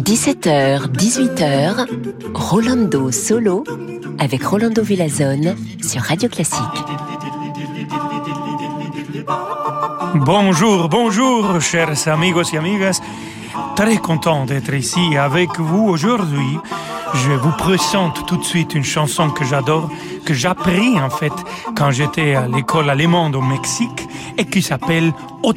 17h, 18h, Rolando Solo avec Rolando Villazone sur Radio Classique. Bonjour, bonjour, chers amigos et amigas. Très content d'être ici avec vous aujourd'hui. Je vous présente tout de suite une chanson que j'adore, que j'appris en fait quand j'étais à l'école allemande au Mexique et qui s'appelle O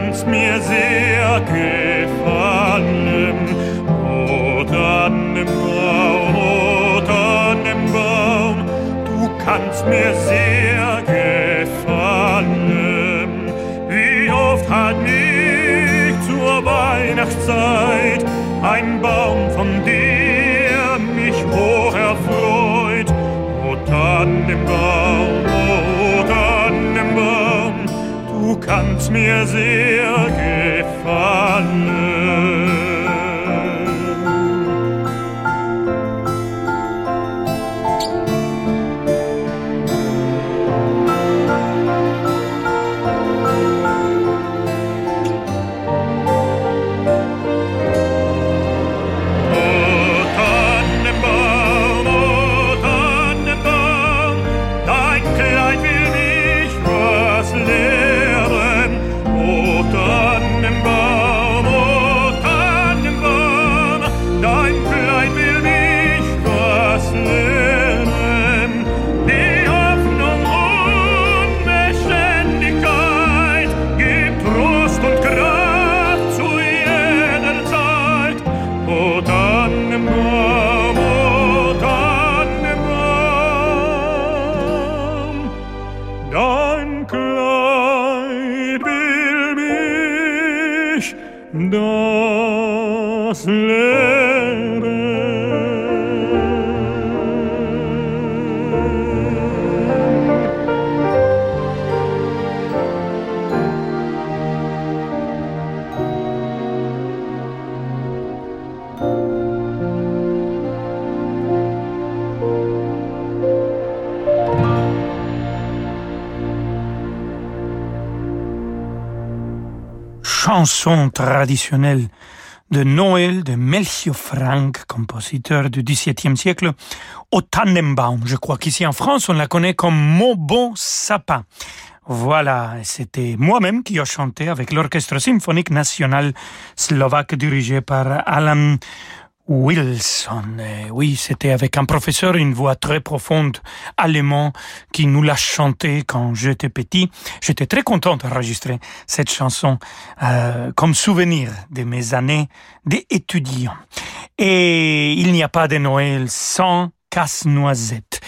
kannst mir sehr gefallen. O Tannenbaum, o Tannenbaum, du kannst mir sehr me as ihr. Chanson traditionnelle de Noël de Melchior Frank, compositeur du XVIIe siècle, au Tannenbaum. Je crois qu'ici en France, on la connaît comme Mon bon sapin. Voilà, c'était moi-même qui ai chanté avec l'Orchestre symphonique national slovaque dirigé par Alan Wilson. oui, c'était avec un professeur, une voix très profonde, allemand, qui nous l'a chanté quand j'étais petit. J'étais très content d'enregistrer cette chanson euh, comme souvenir de mes années d'étudiant. Et il n'y a pas de Noël sans casse-noisette.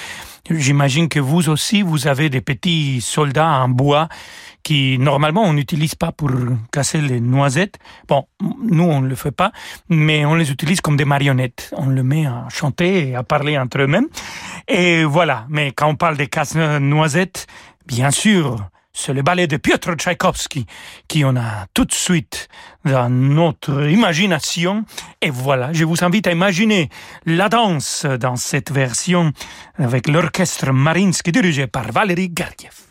J'imagine que vous aussi, vous avez des petits soldats en bois qui normalement on n'utilise pas pour casser les noisettes. Bon, nous on ne le fait pas, mais on les utilise comme des marionnettes. On le met à chanter et à parler entre eux-mêmes. Et voilà, mais quand on parle des casse-noisettes, bien sûr, c'est le ballet de Piotr Tchaïkovski qui on a tout de suite dans notre imagination. Et voilà, je vous invite à imaginer la danse dans cette version avec l'orchestre Marinsky dirigé par Valérie Gardiev.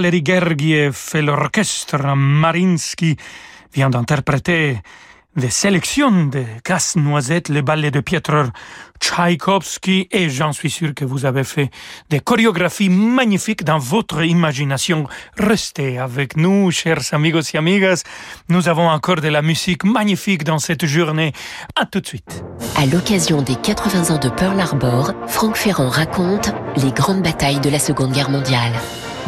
Valérie Gergiev et l'orchestre Marinsky vient d'interpréter des sélections de Casse-Noisette, le ballet de Piotr Tchaïkovski, et j'en suis sûr que vous avez fait des chorégraphies magnifiques dans votre imagination. Restez avec nous, chers amigos et amigas. Nous avons encore de la musique magnifique dans cette journée. À tout de suite. À l'occasion des 80 ans de Pearl Harbor, Franck Ferrand raconte les grandes batailles de la Seconde Guerre mondiale.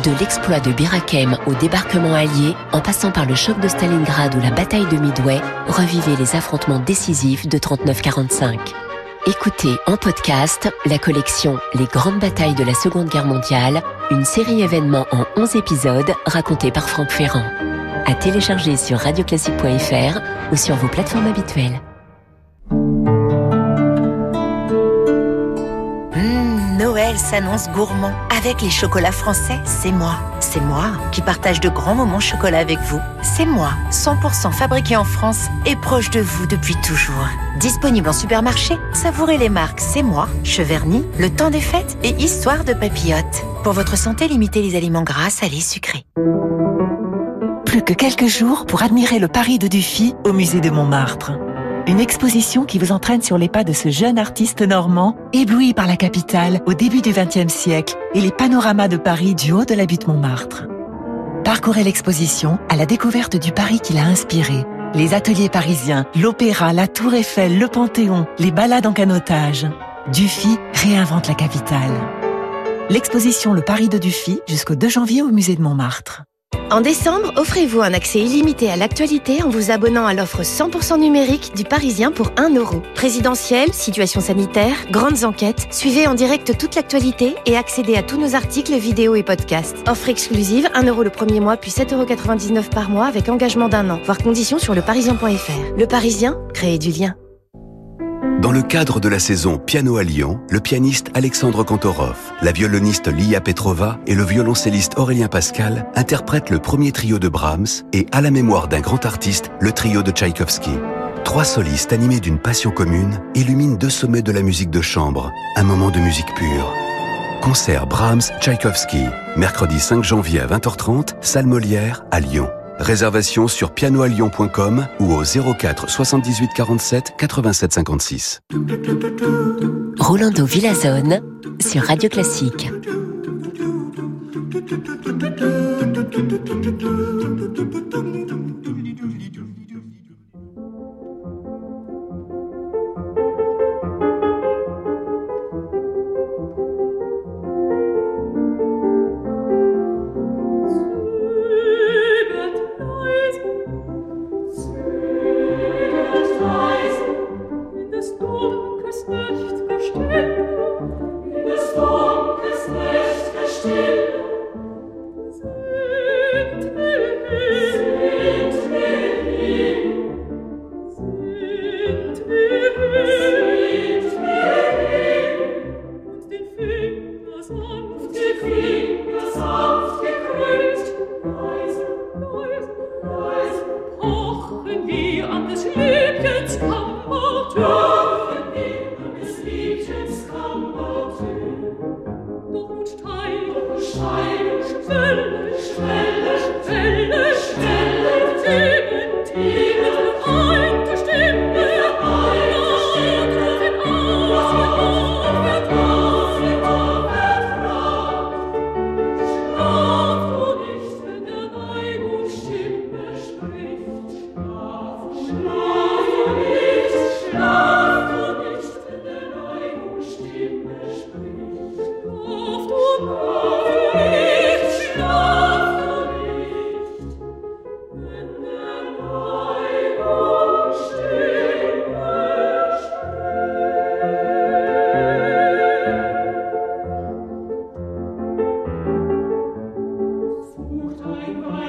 De l'exploit de Birakem au débarquement allié, en passant par le choc de Stalingrad ou la bataille de Midway, revivez les affrontements décisifs de 39-45. Écoutez en podcast la collection Les grandes batailles de la Seconde Guerre mondiale, une série événements en 11 épisodes racontés par Franck Ferrand. À télécharger sur radioclassique.fr ou sur vos plateformes habituelles. Noël s'annonce gourmand. Avec les chocolats français, c'est moi. C'est moi qui partage de grands moments chocolat avec vous. C'est moi, 100% fabriqué en France et proche de vous depuis toujours. Disponible en supermarché, savourez les marques C'est moi, Cheverny, Le Temps des Fêtes et Histoire de Papillote. Pour votre santé, limitez les aliments gras, salés, sucrés. Plus que quelques jours pour admirer le Paris de Dufy au musée de Montmartre. Une exposition qui vous entraîne sur les pas de ce jeune artiste normand, ébloui par la capitale au début du XXe siècle et les panoramas de Paris du haut de la butte Montmartre. Parcourez l'exposition à la découverte du Paris qui l'a inspiré. Les ateliers parisiens, l'opéra, la tour Eiffel, le Panthéon, les balades en canotage. Dufy réinvente la capitale. L'exposition Le Paris de Dufy jusqu'au 2 janvier au musée de Montmartre. En décembre, offrez-vous un accès illimité à l'actualité en vous abonnant à l'offre 100% numérique du Parisien pour 1 euro. Présidentielle, situation sanitaire, grandes enquêtes, suivez en direct toute l'actualité et accédez à tous nos articles, vidéos et podcasts. Offre exclusive, 1 euro le premier mois puis 7,99 euros par mois avec engagement d'un an. Voir conditions sur leparisien.fr. Le Parisien, créez du lien. Dans le cadre de la saison Piano à Lyon, le pianiste Alexandre Kantorov, la violoniste Lia Petrova et le violoncelliste Aurélien Pascal interprètent le premier trio de Brahms et, à la mémoire d'un grand artiste, le trio de Tchaïkovski. Trois solistes animés d'une passion commune illuminent deux sommets de la musique de chambre, un moment de musique pure. Concert Brahms-Tchaïkovski, mercredi 5 janvier à 20h30, salle Molière à Lyon. Réservation sur pianoalion.com ou au 04 78 47 87 56. Rolando Villazone sur Radio Classique. Amen.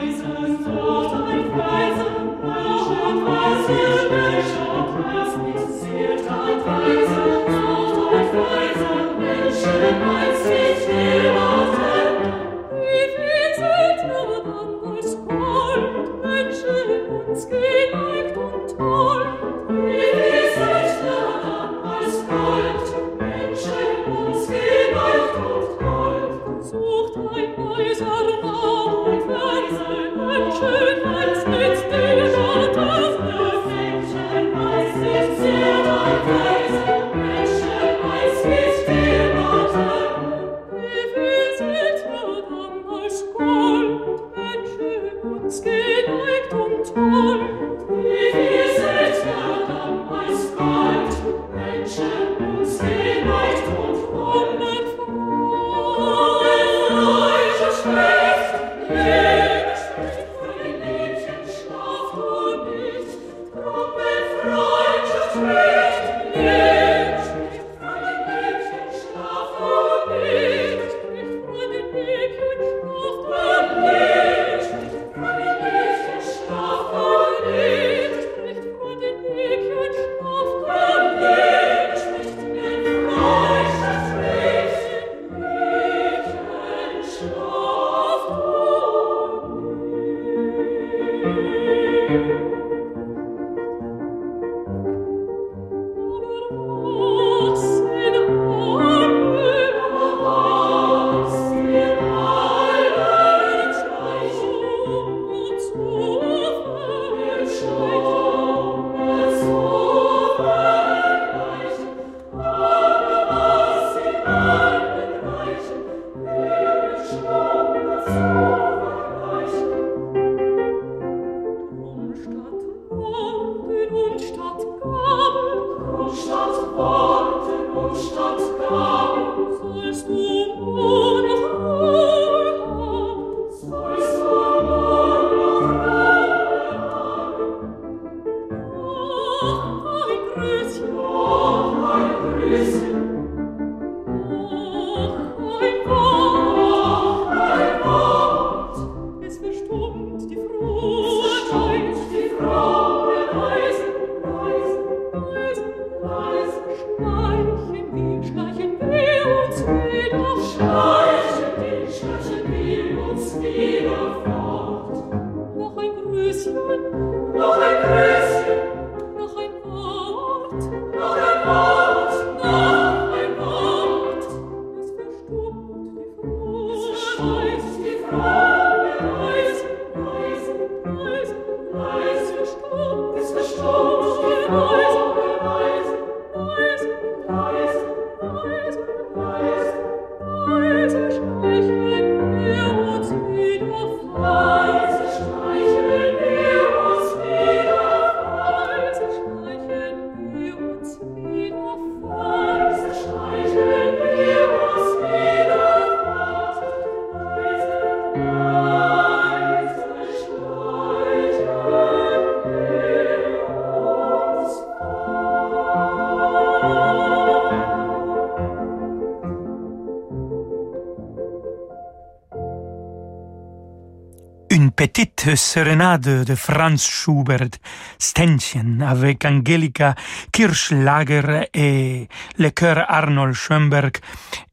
Petite sérénade de Franz Schubert, Ständchen, avec Angelika Kirschlager et le chœur Arnold Schoenberg,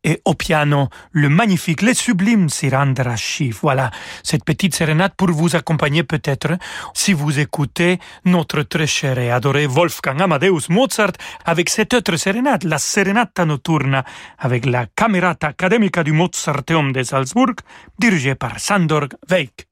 et au piano, le magnifique, le sublime Sirandra Schiff. Voilà, cette petite sérénade pour vous accompagner peut-être si vous écoutez notre très cher et adoré Wolfgang Amadeus Mozart avec cette autre sérénade, la Serenata Notturna, avec la Camerata Academica du Mozarteum de Salzburg, dirigée par Sandor Weik.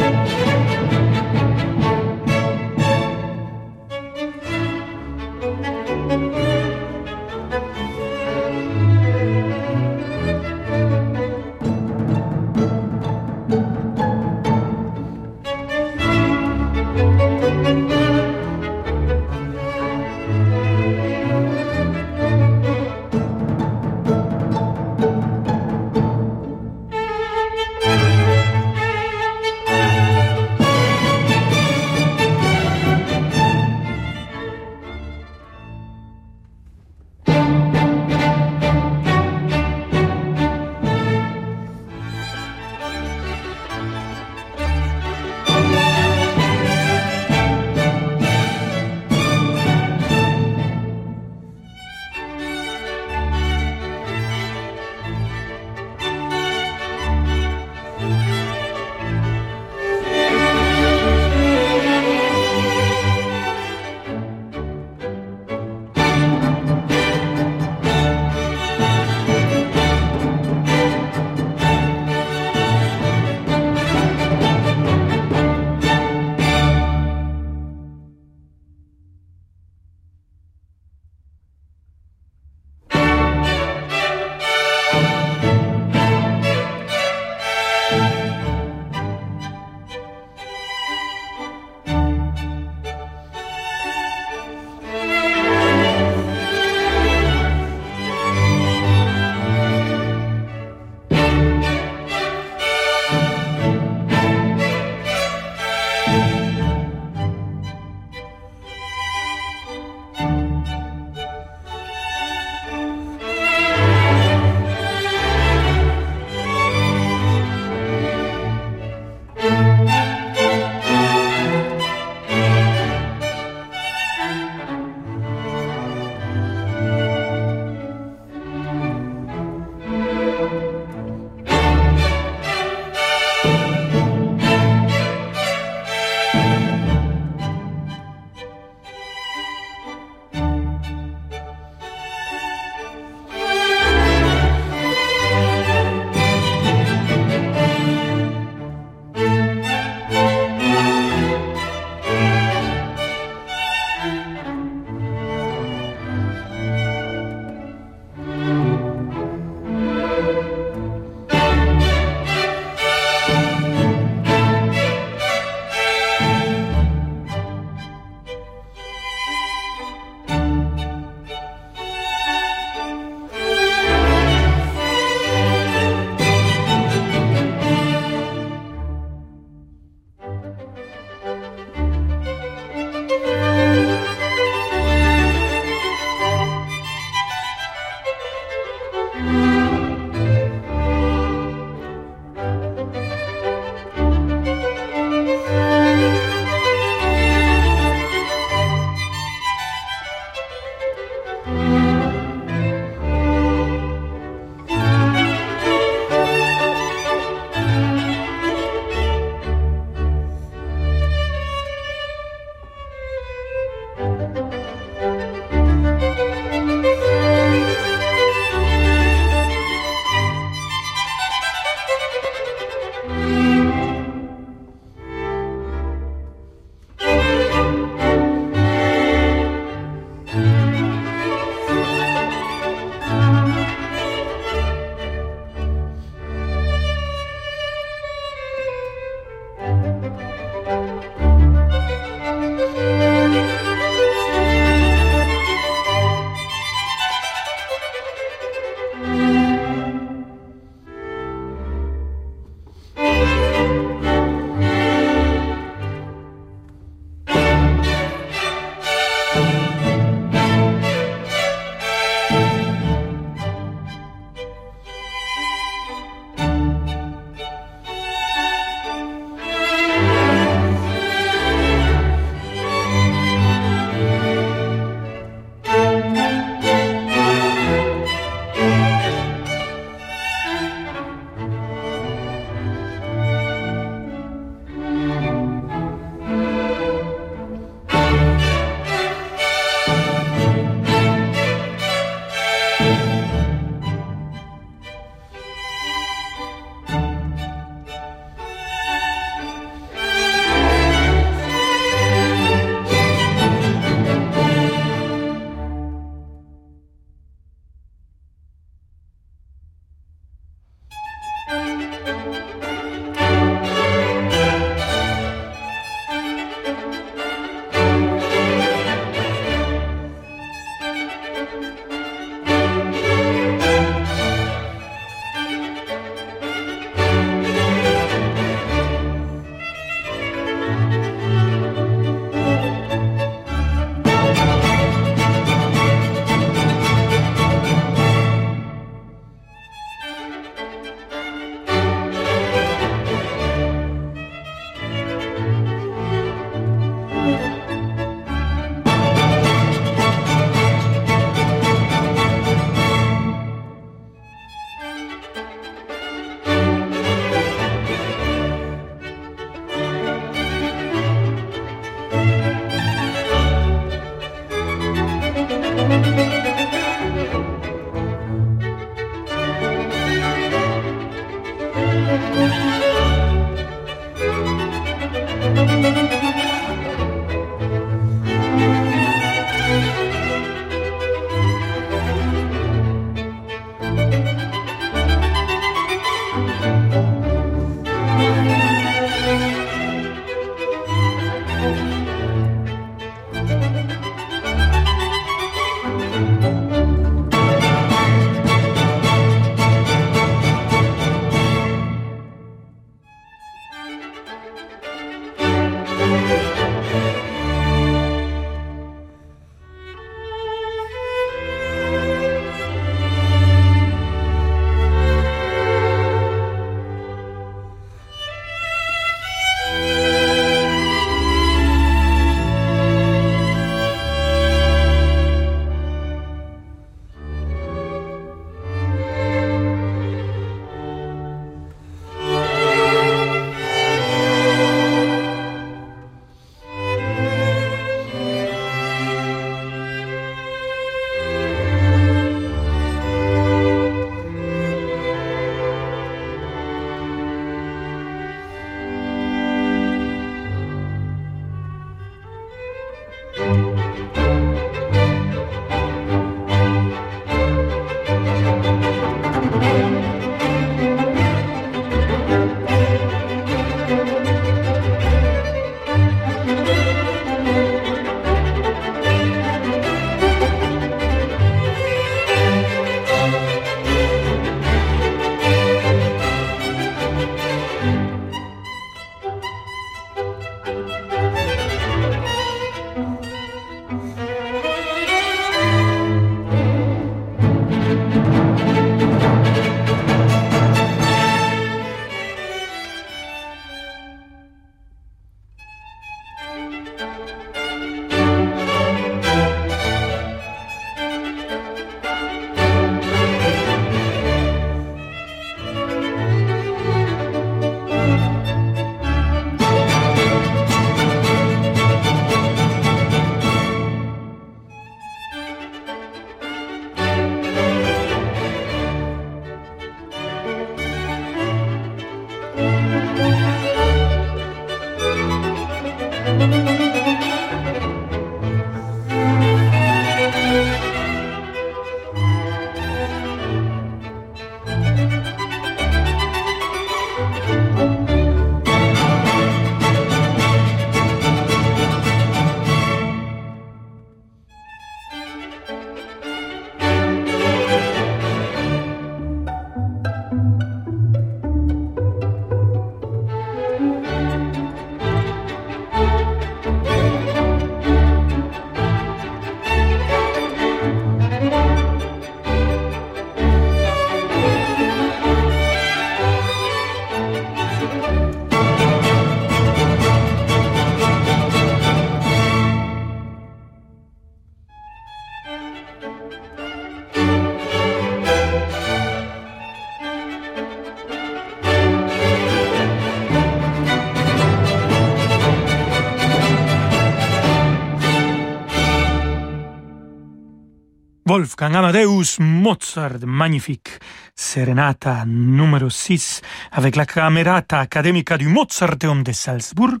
Wolfgang Amadeus Mozart, magnifique. Serenata numéro 6 avec la Camerata Academica du Mozarteum de Salzburg,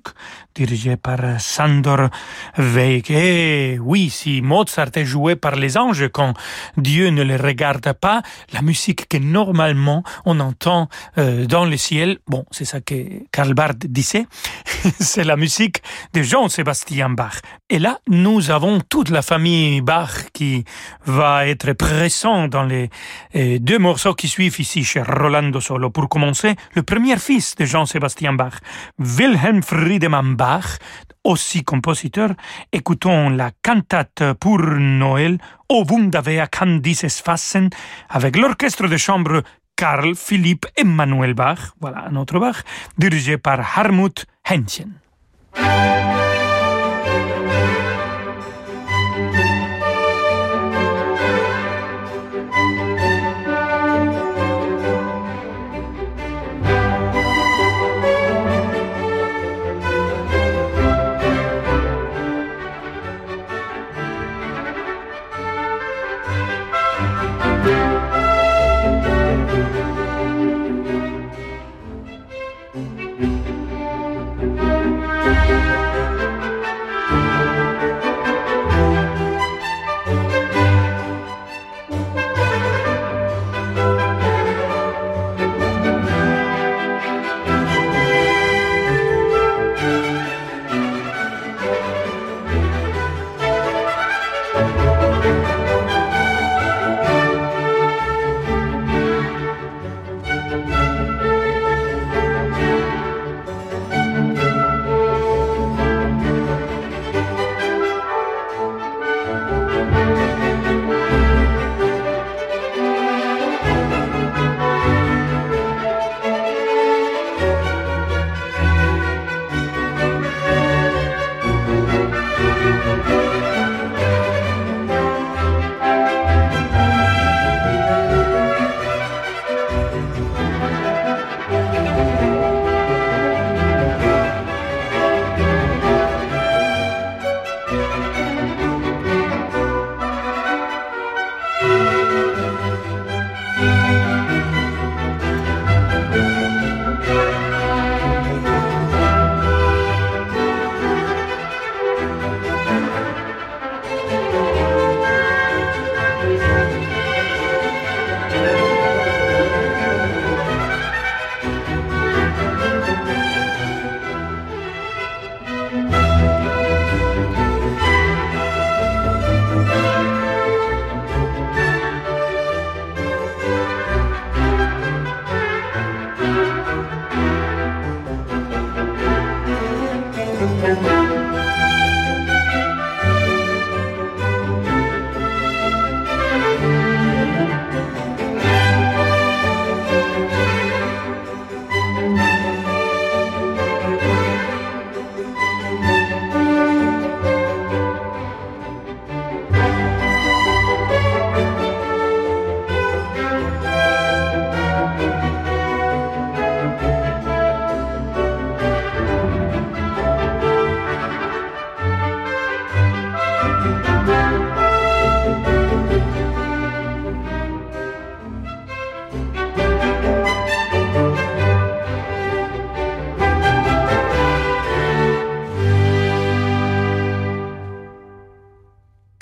dirigée par Sandor Weig. Et oui, si Mozart est joué par les anges quand Dieu ne les regarde pas, la musique que normalement on entend euh, dans le ciel, bon, c'est ça que Karl Barth disait, c'est la musique de Jean-Sébastien Bach. Et là, nous avons toute la famille Bach qui va être présent dans les euh, deux morceaux qui suivent ici chez Rolando Solo. Pour commencer, le premier fils de Jean-Sébastien Bach, Wilhelm Friedemann Bach, aussi compositeur, écoutons la cantate pour Noël, O Wunderwehr kann dieses fassen, avec l'orchestre de chambre Karl Philipp Emmanuel Bach, voilà un autre Bach, dirigé par Harmut Händchen.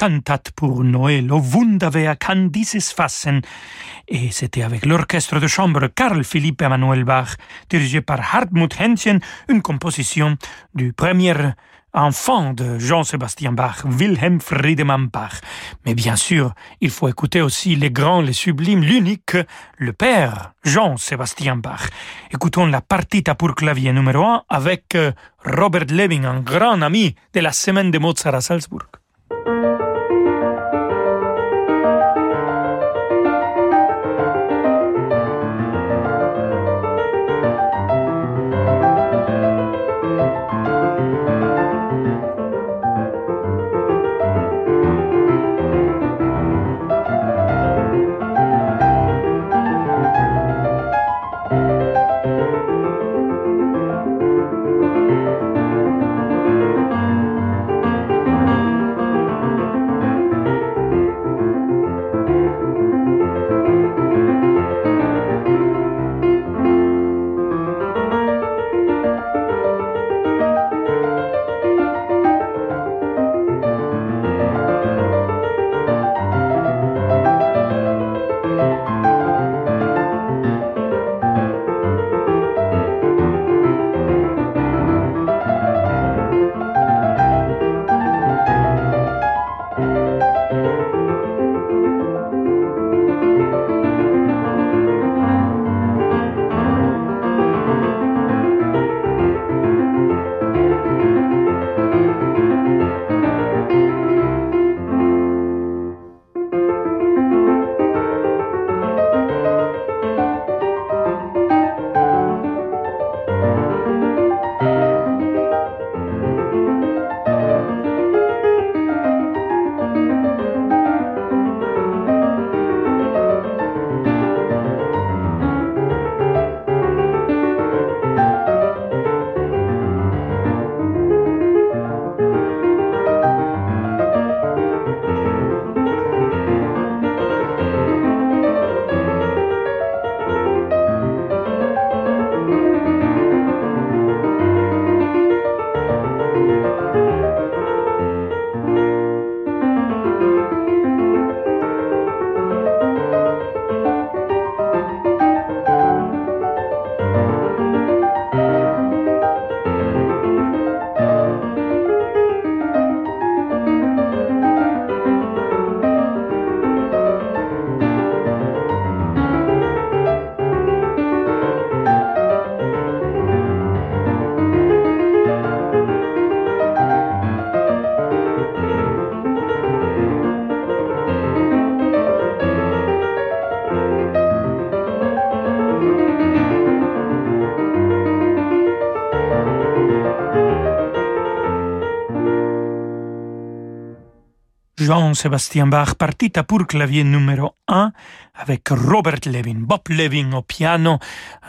Cantate pour Noël, au Wunderwehr kann dieses fassen. Et c'était avec l'orchestre de chambre Karl Philipp Emanuel Bach, dirigé par Hartmut Händchen, une composition du premier enfant de Jean-Sébastien Bach, Wilhelm Friedemann Bach. Mais bien sûr, il faut écouter aussi les grands, les sublimes, l'unique, le père, Jean-Sébastien Bach. Écoutons la partita pour clavier numéro 1 avec euh, Robert Leving, un grand ami de la semaine de Mozart à Salzbourg. Jean-Sébastien Bach, partita pour clavier numéro 1 avec Robert Levin, Bob Levin au piano,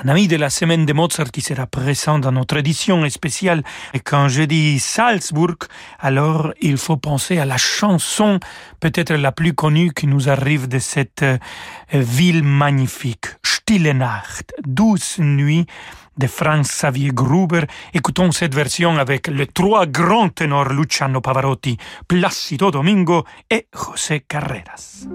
un ami de la semaine de Mozart qui sera présent dans notre édition spéciale. Et quand je dis Salzburg, alors il faut penser à la chanson peut-être la plus connue qui nous arrive de cette euh, ville magnifique, Stille Nacht, douce nuit, de Franz Xavier Gruber. Écoutons cette version avec les trois grands ténors Luciano Pavarotti, Placido Domingo et José Carreras.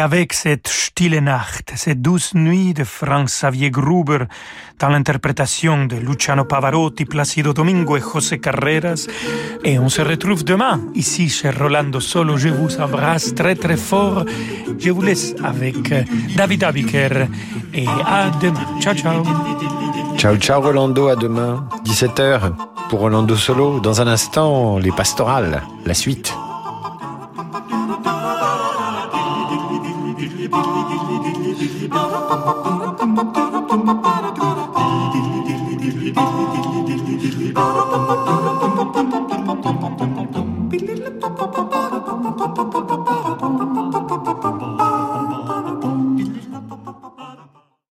Et avec cette Stille Nacht, cette douce nuit de Franz Xavier Gruber, dans l'interprétation de Luciano Pavarotti, Placido Domingo et José Carreras. Et on se retrouve demain, ici chez Rolando Solo. Je vous embrasse très très fort. Je vous laisse avec euh, David Abiker et à demain. Ciao, ciao. Ciao, ciao Rolando, à demain. 17h pour Rolando Solo. Dans un instant, les pastorales, la suite.